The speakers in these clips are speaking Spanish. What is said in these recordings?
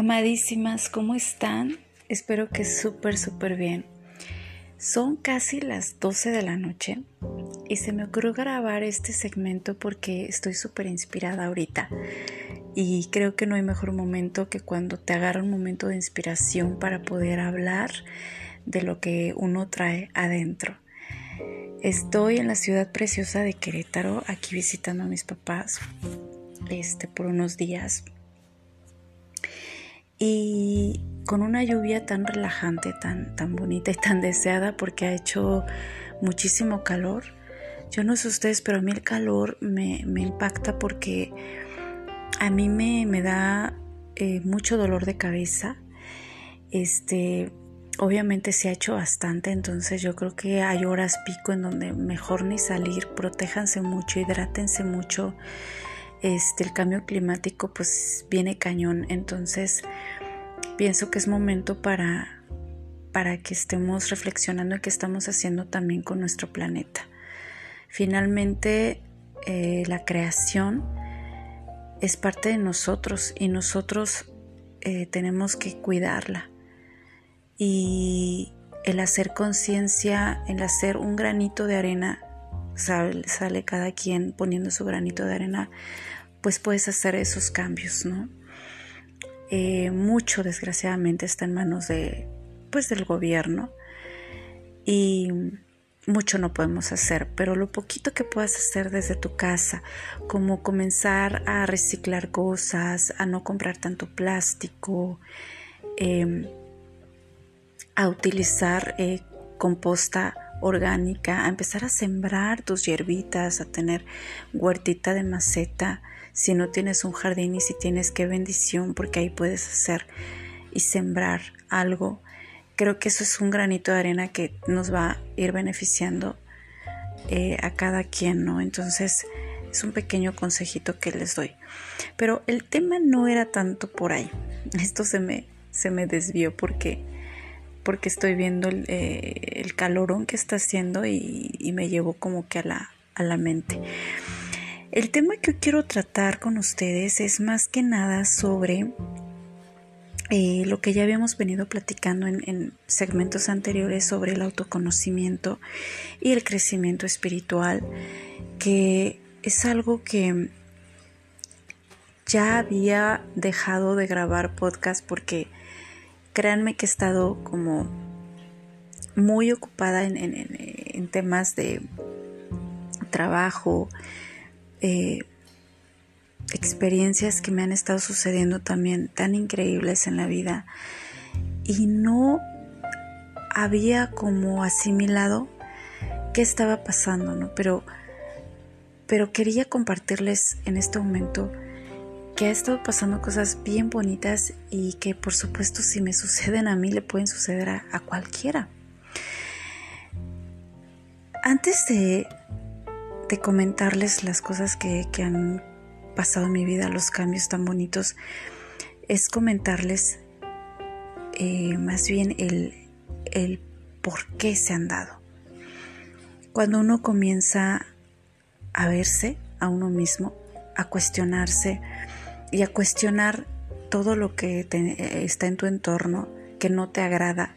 Amadísimas, ¿cómo están? Espero que súper, súper bien. Son casi las 12 de la noche y se me ocurrió grabar este segmento porque estoy súper inspirada ahorita y creo que no hay mejor momento que cuando te agarra un momento de inspiración para poder hablar de lo que uno trae adentro. Estoy en la ciudad preciosa de Querétaro, aquí visitando a mis papás este, por unos días y con una lluvia tan relajante, tan, tan bonita y tan deseada porque ha hecho muchísimo calor. Yo no sé ustedes, pero a mí el calor me, impacta porque a mí me, me da eh, mucho dolor de cabeza. Este, obviamente se ha hecho bastante, entonces yo creo que hay horas pico en donde mejor ni salir, protéjanse mucho, hidrátense mucho este, el cambio climático pues viene cañón. Entonces pienso que es momento para, para que estemos reflexionando en qué estamos haciendo también con nuestro planeta. Finalmente eh, la creación es parte de nosotros y nosotros eh, tenemos que cuidarla. Y el hacer conciencia, el hacer un granito de arena sale, cada quien poniendo su granito de arena, pues puedes hacer esos cambios, ¿no? Eh, mucho desgraciadamente está en manos de, pues, del gobierno y mucho no podemos hacer, pero lo poquito que puedas hacer desde tu casa, como comenzar a reciclar cosas, a no comprar tanto plástico, em, a utilizar eh, composta orgánica, a empezar a sembrar tus hierbitas, a tener huertita de maceta, si no tienes un jardín y si tienes qué bendición, porque ahí puedes hacer y sembrar algo. Creo que eso es un granito de arena que nos va a ir beneficiando eh, a cada quien, ¿no? Entonces es un pequeño consejito que les doy. Pero el tema no era tanto por ahí. Esto se me, se me desvió porque porque estoy viendo el, eh, calorón que está haciendo y, me llevó como que a la, a la mente. El tema que quiero tratar con ustedes es más que nada sobre eh, lo que ya habíamos venido platicando en, en, segmentos anteriores sobre el autoconocimiento y el crecimiento espiritual, que es algo que ya había dejado de grabar podcast porque créanme que he estado como muy ocupada en, temas de trabajo, eh, experiencias que me han estado sucediendo también tan increíbles en la vida y no había como asimilado qué estaba pasando, ¿no? Pero, pero quería compartirles en este momento que ha estado pasando cosas bien bonitas y que por supuesto si me suceden a mí le pueden suceder a, cualquiera. Antes de, comentarles las cosas que, han pasado en mi vida, los cambios tan bonitos, es comentarles eh, más bien el, el por qué se han dado. Cuando uno comienza a verse a uno mismo, a cuestionarse, y a cuestionar todo lo que está en tu entorno que no te agrada,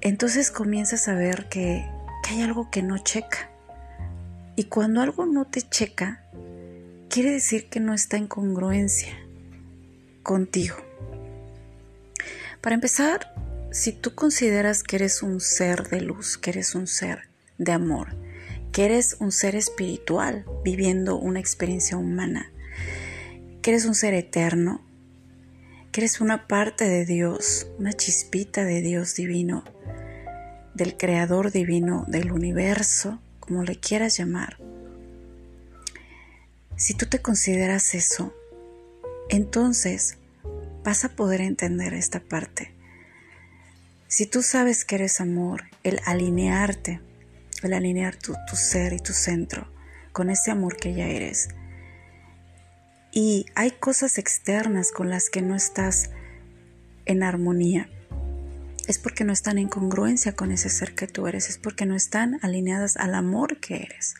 entonces comienzas a ver que, que hay algo que no checa. Y cuando algo no te checa, quiere decir que no está en congruencia contigo. Para empezar, si tú consideras que eres un ser de luz, que eres un ser de amor, que eres un ser espiritual viviendo una experiencia humana, que eres un ser eterno, que eres una parte de Dios, una chispita de Dios divino, del Creador divino, del universo, como le quieras llamar. Si tú te consideras eso, entonces vas a poder entender esta parte. Si tú sabes que eres amor, el alinearte, el alinear tu, ser y tu centro con ese amor que ya eres, y hay cosas externas con las que no estás en armonía, es porque no están en congruencia con ese ser que tú eres, es porque no están alineadas al amor que eres.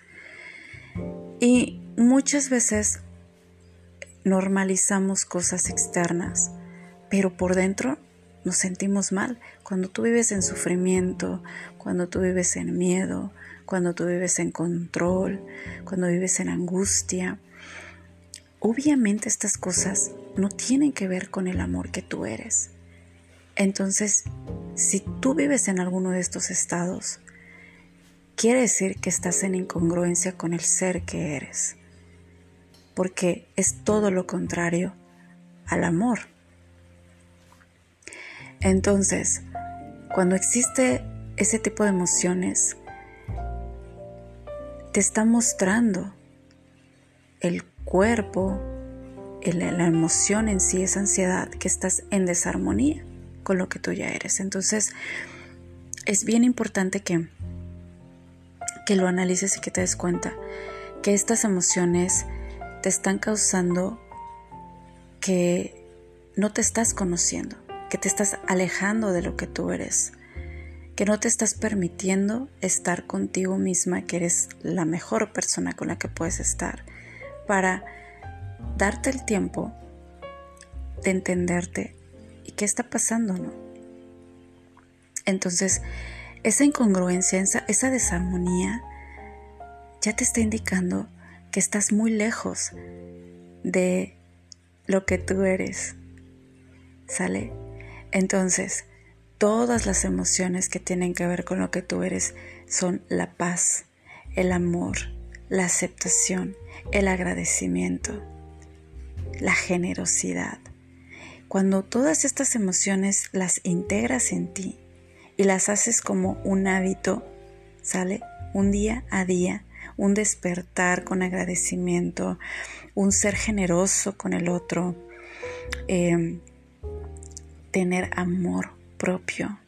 Y muchas veces normalizamos cosas externas pero por dentro nos sentimos mal. Cuando tú vives en sufrimiento, cuando tú vives en miedo, cuando tú vives en control, cuando vives en angustia, obviamente estas cosas no tienen que ver con el amor que tú eres. Entonces, si tú vives en alguno de estos estados, quiere decir que estás en incongruencia con el ser que eres, porque es todo lo contrario al amor. Entonces, cuando existe ese tipo de emociones, te está mostrando el cuerpo, la emoción en sí, esa ansiedad, que estás en desarmonía con lo que tú ya eres. Entonces, es bien importante que, que lo analices y que te des cuenta que estas emociones te están causando que no te estás conociendo, que te estás alejando de lo que tú eres, que no te estás permitiendo estar contigo misma, que eres la mejor persona con la que puedes estar, para darte el tiempo de entenderte y qué está pasando, ¿no? Entonces, esa incongruencia, esa, esa desarmonía, ya te está indicando que estás muy lejos de lo que tú eres. ¿Sale? Entonces, todas las emociones que tienen que ver con lo que tú eres son la paz, el amor, la aceptación, el agradecimiento, la generosidad. Cuando todas estas emociones las integras en ti y las haces como un hábito, ¿sale? Un día a día, un despertar con agradecimiento, un ser generoso con el otro, eh, tener amor propio.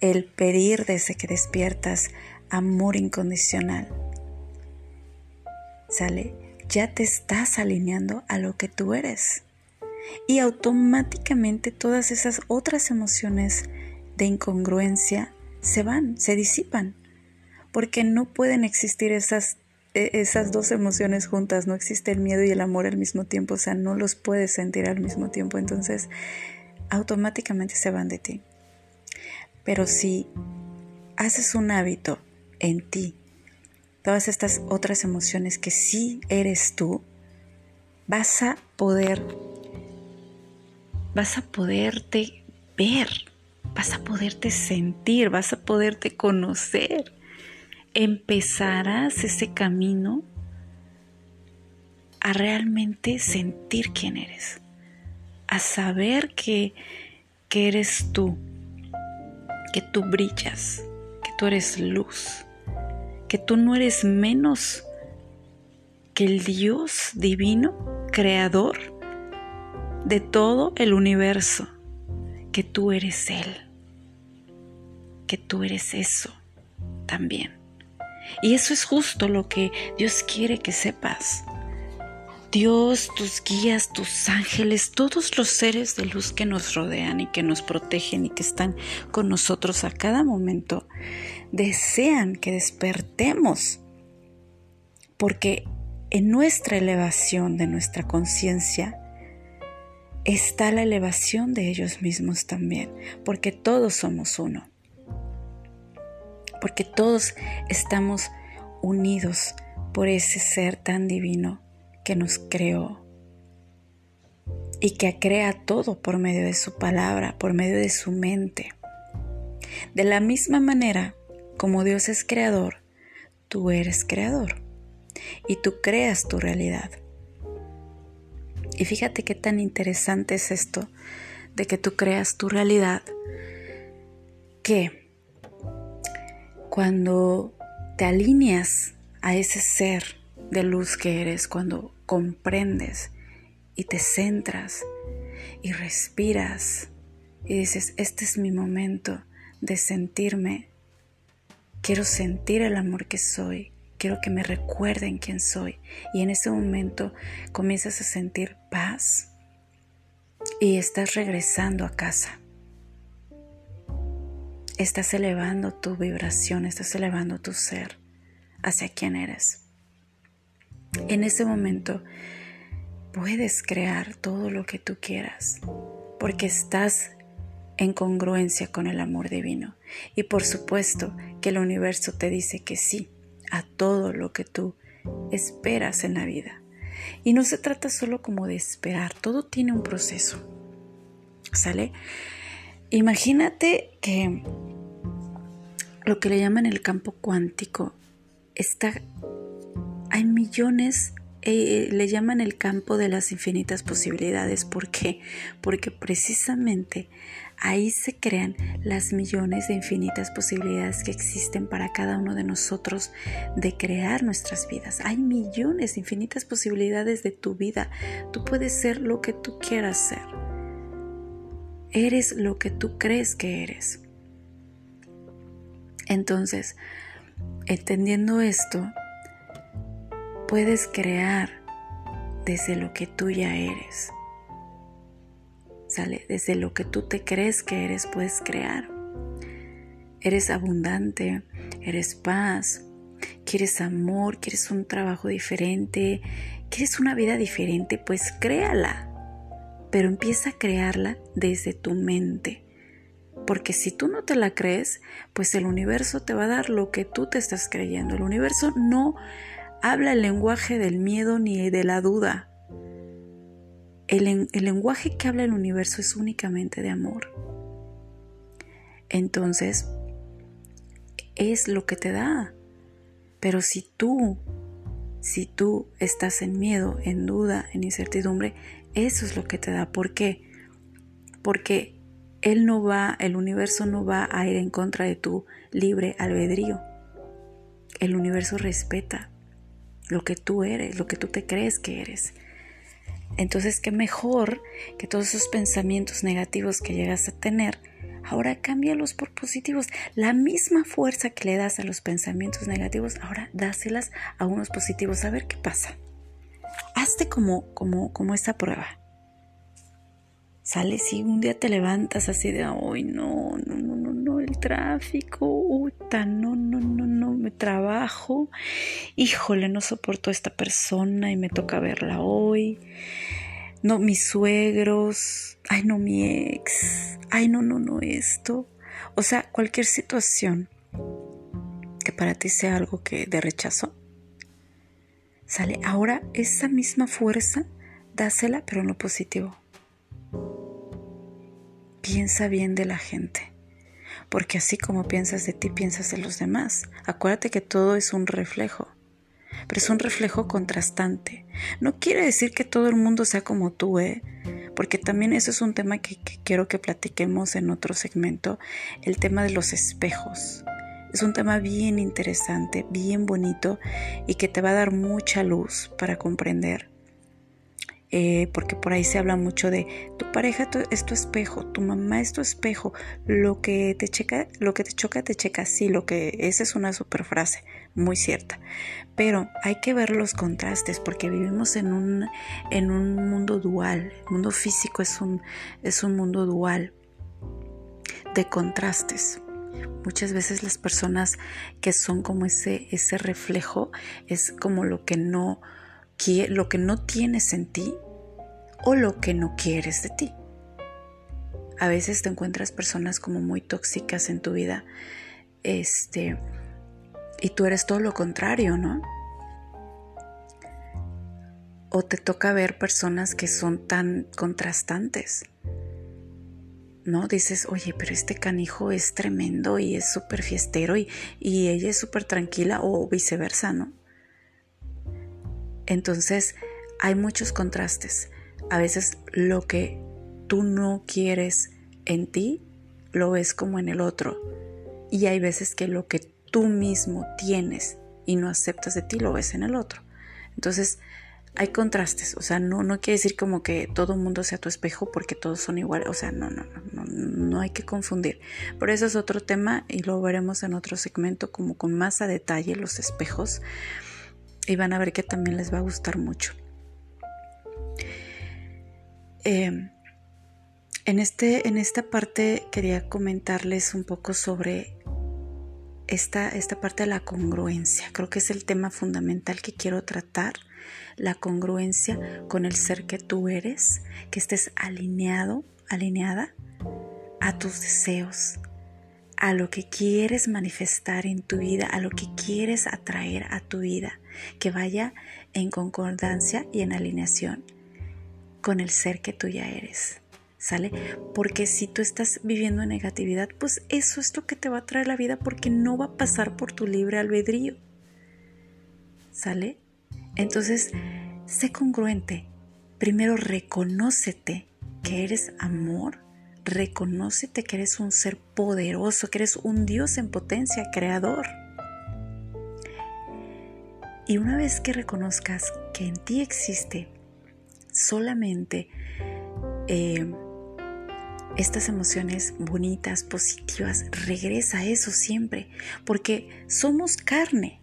El pedir desde que despiertas amor incondicional. ¿Sale? Ya te estás alineando a lo que tú eres. Y automáticamente todas esas otras emociones de incongruencia se van, se disipan. Porque no pueden existir esas, e, esas dos emociones juntas. No existe el miedo y el amor al mismo tiempo. O sea, no los puedes sentir al mismo tiempo. Entonces, automáticamente se van de ti. Pero si haces un hábito en ti, todas estas otras emociones que sí eres tú, vas a poder, vas a poderte ver, vas a poderte sentir, vas a poderte conocer. Empezarás ese camino a realmente sentir quién eres a saber que, que eres tú, que tú brillas, que tú eres luz, que tú no eres menos que el Dios divino, creador de todo el universo, que tú eres Él, que tú eres eso también. Y eso es justo lo que Dios quiere que sepas. Dios, tus guías, tus ángeles, todos los seres de luz que nos rodean y que nos protegen y que están con nosotros a cada momento, desean que despertemos, porque en nuestra elevación de nuestra conciencia está la elevación de ellos mismos también, porque todos somos uno, porque todos estamos unidos por ese ser tan divino que nos creó y que crea todo por medio de su palabra, por medio de su mente. De la misma manera como Dios es creador, tú eres creador y tú creas tu realidad. Y fíjate qué tan interesante es esto de que tú creas tu realidad, que cuando te alineas a ese ser de luz que eres, cuando comprendes y te centras y respiras y dices, este es mi momento de sentirme, quiero sentir el amor que soy, quiero que me recuerden quién soy. Y en ese momento comienzas a sentir paz y estás regresando a casa. Estás elevando tu vibración, estás elevando tu ser hacia quién eres. En ese momento puedes crear todo lo que tú quieras, porque estás en congruencia con el amor divino. Y por supuesto que el universo te dice que sí a todo lo que tú esperas en la vida. Y no se trata solo como de esperar, todo tiene un proceso. ¿Sale? Imagínate que lo que le llaman el campo cuántico está hay millones eh, le llaman el campo de las infinitas posibilidades. ¿Por qué? Porque precisamente ahí se crean las millones de infinitas posibilidades que existen para cada uno de nosotros de crear nuestras vidas. Hay millones, infinitas posibilidades de tu vida. Tú puedes ser lo que tú quieras ser. Eres lo que tú crees que eres. Entonces, entendiendo esto, puedes crear desde lo que tú ya eres. Sale, desde lo que tú te crees que eres, puedes crear. Eres abundante, eres paz, quieres amor, quieres un trabajo diferente, quieres una vida diferente, pues créala. Pero empieza a crearla desde tu mente. Porque si tú no te la crees, pues el universo te va a dar lo que tú te estás creyendo. El universo no habla el lenguaje del miedo ni de la duda. El, lenguaje que habla el universo es únicamente de amor. Entonces, es lo que te da. Pero si tú, si tú estás en miedo, en duda, en incertidumbre, eso es lo que te da. ¿Por qué? Porque él no va, el universo no va a ir en contra de tu libre albedrío. El universo respeta lo que tú eres, lo que tú te crees que eres. Entonces, qué mejor que todos esos pensamientos negativos que llegas a tener, ahora cámbialos por positivos. La misma fuerza que le das a los pensamientos negativos, ahora dáselas a unos positivos. A ver qué pasa. Hazte como, como, como esta prueba. Sales y un día te levantas así de, ay, no, no, no, no, no, el tráfico, uta, no, no, no, no, trabajo, híjole, no soporto a esta persona y me toca verla hoy. No, mis suegros, ay, no, mi ex, ay, no, no, no, esto. O sea, cualquier situación que para ti sea algo que de rechazo, sale. Ahora esa misma fuerza, dásela, pero en lo positivo piensa bien de la gente, porque así como piensas de ti, piensas de los demás. Acuérdate que todo es un reflejo, pero es un reflejo contrastante. No quiere decir que todo el mundo sea como tú, ¿eh? Porque también eso es un tema que, que quiero que platiquemos en otro segmento, el tema de los espejos. Es un tema bien interesante, bien bonito y que te va a dar mucha luz para comprender eh, porque por ahí se habla mucho de tu pareja es tu espejo, tu mamá es tu espejo, lo que te checa, lo que te choca te checa, sí, lo que esa es una super frase, muy cierta. Pero hay que ver los contrastes porque vivimos en un, en un mundo dual, el mundo físico es un, es un mundo dual de contrastes. Muchas veces las personas que son como ese, ese reflejo es como lo que no lo que no tienes en ti o lo que no quieres de ti. A veces te encuentras personas como muy tóxicas en tu vida, este, y tú eres todo lo contrario, ¿no? O te toca ver personas que son tan contrastantes. ¿no? Dices, oye, pero este canijo es tremendo y es súper fiestero y, y, ella es súper tranquila o viceversa, ¿no? Entonces hay muchos contrastes. A veces lo que tú no quieres en ti, lo ves como en el otro. Y hay veces que lo que tú mismo tienes y no aceptas de ti, lo ves en el otro. Entonces, hay contrastes, o sea, no, no quiere decir como que todo el mundo sea tu espejo porque todos son iguales, o sea, no, no, no, no, no hay que confundir. Por eso es otro tema y lo veremos en otro segmento como con más a detalle los espejos y van a ver que también les va a gustar mucho. Em, en, este, en esta parte quería comentarles un poco sobre esta, esta parte de la congruencia. Creo que es el tema fundamental que quiero tratar. La congruencia con el ser que tú eres, que estés alineado, alineada a tus deseos, a lo que quieres manifestar en tu vida, a lo que quieres atraer a tu vida, que vaya en concordancia y en alineación con el ser que tú ya eres. ¿Sale? Porque si tú estás viviendo en negatividad, pues eso es lo que te va a traer la vida porque no va a pasar por tu libre albedrío. ¿Sale? Entonces, sé congruente. Primero reconócete que eres amor. Reconócete que eres un ser poderoso, que eres un Dios en potencia, creador. Y una vez que reconozcas que en ti existe solamente eh, estas emociones bonitas, positivas, regresa a eso siempre, porque somos carne,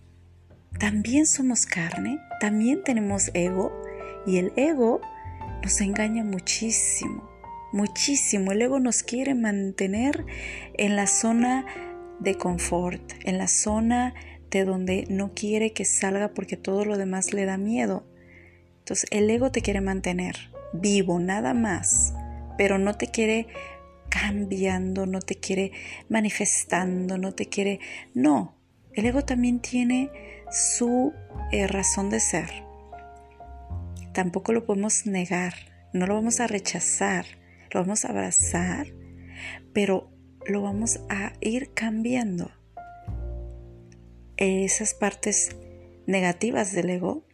también somos carne, también tenemos ego y el ego nos engaña muchísimo, muchísimo. El ego nos quiere mantener en la zona de confort, en la zona de donde no quiere que salga porque todo lo demás le da miedo. Entonces el ego te quiere mantener vivo, nada más pero no te quiere cambiando, no te quiere manifestando, no te quiere... No, el ego también tiene su eh, razón de ser. Tampoco lo podemos negar, no lo vamos a rechazar, lo vamos a abrazar, pero lo vamos a ir cambiando. Esas partes negativas del ego,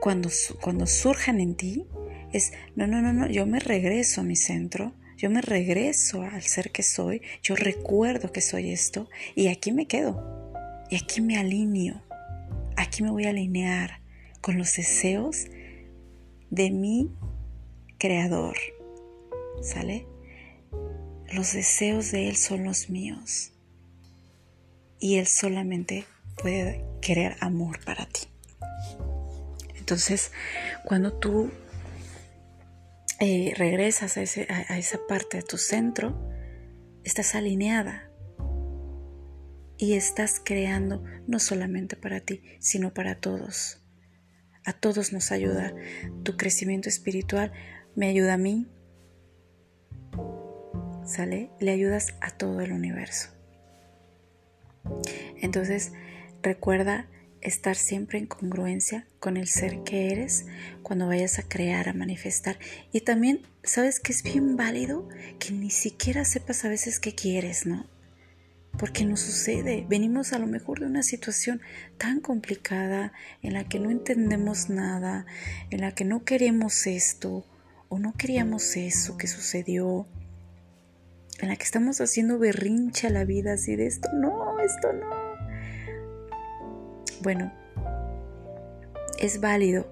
cuando, cuando surjan en ti, es, no, no, no, no, yo me regreso a mi centro, yo me regreso al ser que soy, yo recuerdo que soy esto y aquí me quedo, y aquí me alineo, aquí me voy a alinear con los deseos de mi creador, ¿sale? Los deseos de Él son los míos y Él solamente puede querer amor para ti. Entonces, cuando tú eh, regresas a, esa parte de tu centro, estás alineada y estás creando no solamente para ti, sino para todos. A todos nos ayuda tu crecimiento espiritual, me ayuda a mí, ¿sale? Le ayudas a todo el universo. Entonces, recuerda estar siempre en congruencia con el ser que eres cuando vayas a crear, a manifestar. Y también, ¿sabes que es bien válido? Que ni siquiera sepas a veces qué quieres, ¿no? Porque nos sucede. Venimos a lo mejor de una situación tan complicada en la que no entendemos nada, en la que no queremos esto o no queríamos eso que sucedió, en la que estamos haciendo berrincha la vida así de esto, no, esto no bueno, es válido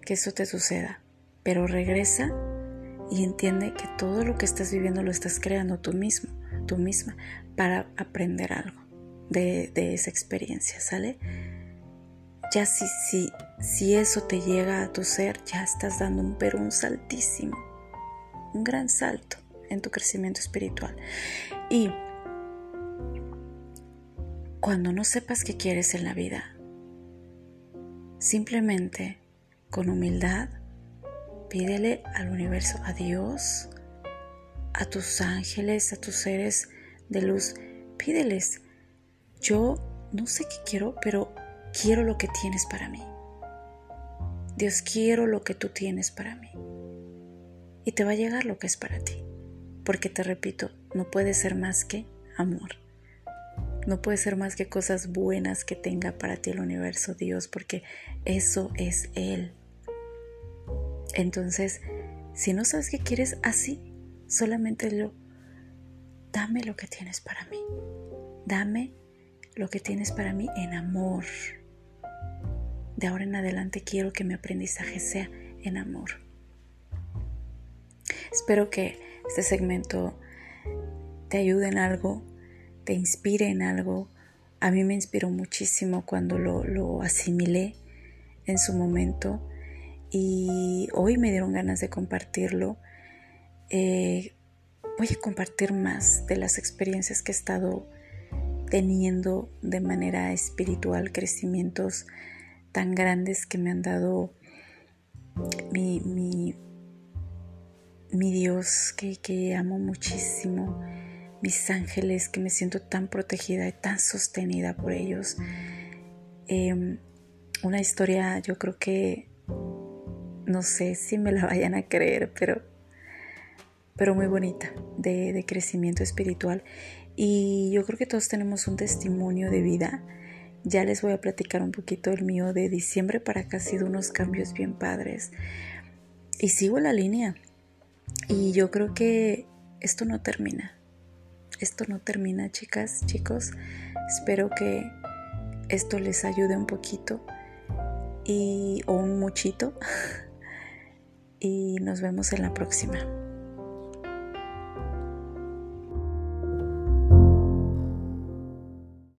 que eso te suceda, pero regresa y entiende que todo lo que estás viviendo lo estás creando tú mismo, tú misma, para aprender algo de, esa experiencia, ¿sale? Ya si, si, si eso te llega a tu ser, ya estás dando un, pero un saltísimo, un gran salto en tu crecimiento espiritual. Y cuando no sepas qué quieres en la vida, simplemente con humildad pídele al universo, a Dios, a tus ángeles, a tus seres de luz, pídeles, yo no sé qué quiero, pero quiero lo que tienes para mí. Dios, quiero lo que tú tienes para mí. Y te va a llegar lo que es para ti. Porque te repito, no puede ser más que amor. No puede ser más que cosas buenas que tenga para ti el universo Dios, porque eso es Él. Entonces, si no sabes qué quieres así, solamente lo, dame lo que tienes para mí. Dame lo que tienes para mí en amor. De ahora en adelante quiero que mi aprendizaje sea en amor. Espero que este segmento te ayude en algo te inspire en algo. A mí me inspiró muchísimo cuando lo, asimilé en su momento y hoy me dieron ganas de compartirlo. Eh, voy a compartir más de las experiencias que he estado teniendo de manera espiritual crecimientos tan grandes que me han dado mi, mi, Dios que, que, amo muchísimo, mis ángeles que me siento tan protegida y tan sostenida por ellos. Em, una historia yo creo que no sé si me la vayan a creer, pero, pero muy bonita de, de crecimiento espiritual. Y yo creo que todos tenemos un testimonio de vida. Ya les voy a platicar un poquito el mío de diciembre para acá ha sido unos cambios bien padres. Y sigo la línea. Y yo creo que esto no termina. Esto no termina, chicas, chicos. Espero que esto les ayude un poquito y o un muchito y nos vemos en la próxima.